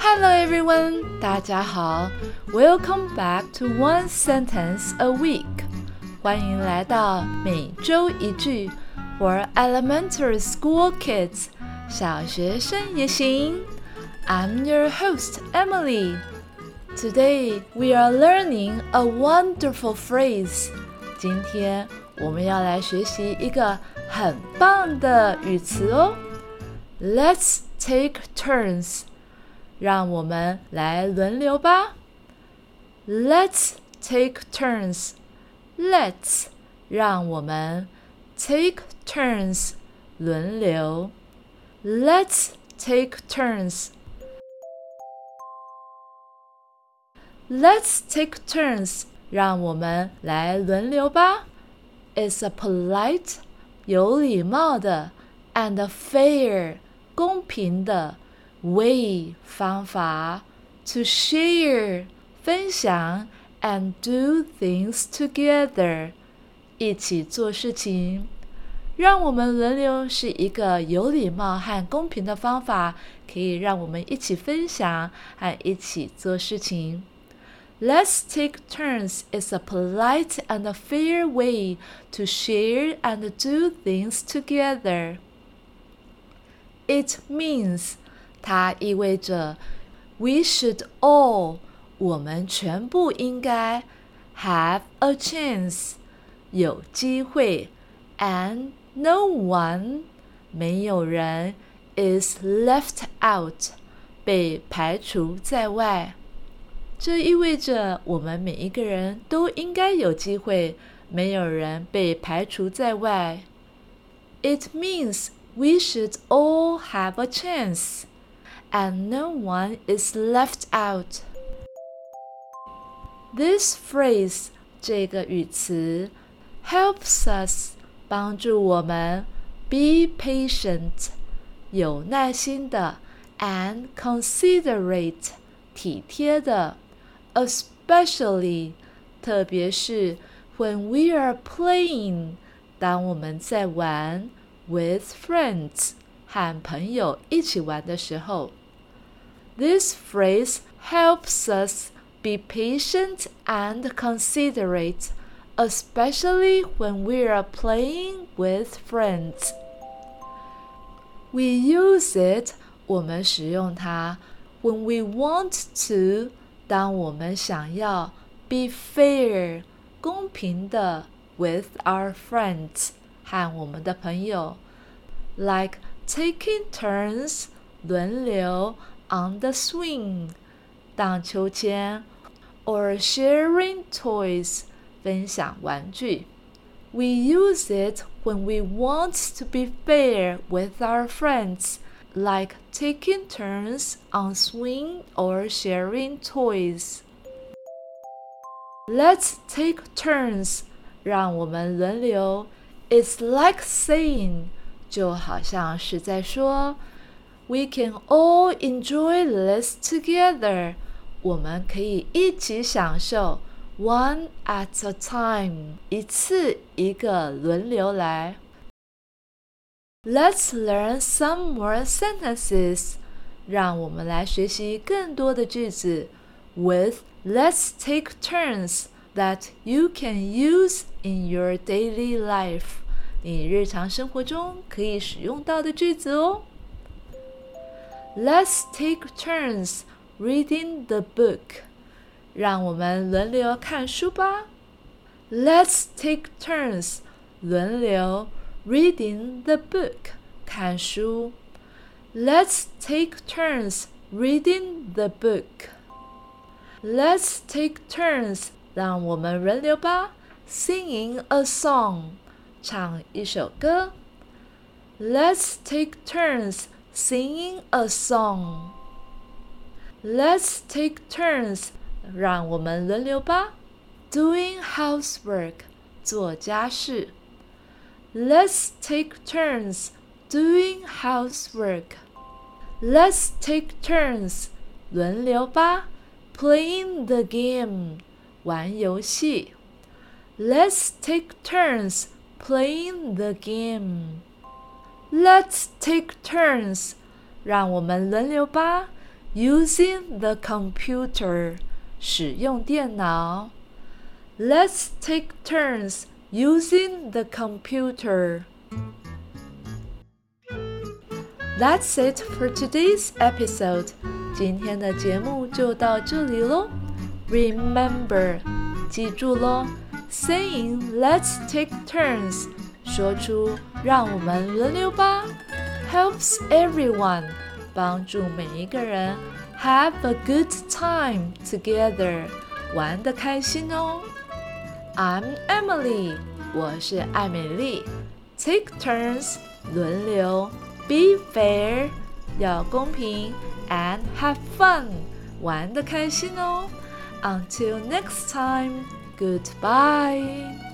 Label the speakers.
Speaker 1: Hello everyone，大家好，Welcome back to One Sentence a Week，欢迎来到每周一句，for elementary school kids，小学生也行。I'm your host Emily. Today we are learning a wonderful phrase. 今天我们要来学习一个很棒的语词哦。Let's take turns. 让我们来轮流吧。Let's take turns. Let's 让我们 take turns 轮流。Let's take turns. Let's take turns. 让我们来轮流吧。It's a polite 有礼貌的 and fair 公平的。 way 方法 to share 分享 and do things together 一起做事情。让我们轮流是一个有礼貌和公平的方法，可以让我们一起分享和一起做事情。Let's take turns is a polite and a fair way to share and do things together. It means 它意味着，we should all，我们全部应该，have a chance，有机会，and no one，没有人，is left out，被排除在外。这意味着我们每一个人都应该有机会，没有人被排除在外。It means we should all have a chance and no one is left out. This phrase 这个语词 helps us 帮助我们 be patient 有耐心的 and considerate 体贴的，especially 特别是 when we are playing 当我们在玩 with friends 和朋友一起玩的时候。 this phrase helps us be patient and considerate, especially when we are playing with friends. We use it 我们使用它 when we want to 当我们想要 be fair 公平的 with our friends 和我们的朋友，like taking turns 轮流 on the swing 荡秋千，or sharing toys 分享玩具。We use it when we want to be fair with our friends, like taking turns on swing or sharing toys. Let's take turns. 让我们轮流。It's like saying，就好像是在说。 we can all enjoy this together. 我们可以一起享受 one at a time，一次一个轮流来。Let's learn some more sentences. 让我们来学习更多的句子 with let's take turns that you can use in your daily life. 你日常生活中可以使用到的句子哦。 Let's take turns reading the book. 让我们轮流看书吧。Let's take turns 轮流 reading the book 看书。Let's take turns reading the book. Let's take turns 让我们轮流吧，singing a song 唱一首歌。Let's take turns singing a song. Let's take turns. 让我们轮流吧。Doing housework. 做家事。Let's take turns doing housework. Let's take turns. 轮流吧。Playing the game. 玩游戏。Let's take turns playing the game. Let's take turns，让我们轮流吧 using the computer 使用电脑。Let's take turns using the computer. That's it for today's episode. 今天的节目就到这里喽。Remember，记住喽，saying "Let's take turns" 说出让我们轮流吧，helps everyone 帮助每一个人 have a good time together 玩的开心哦。I'm Emily，我是艾美丽。Take turns，轮流。Be fair，要公平。And have fun，玩的开心哦。Until next time，goodbye。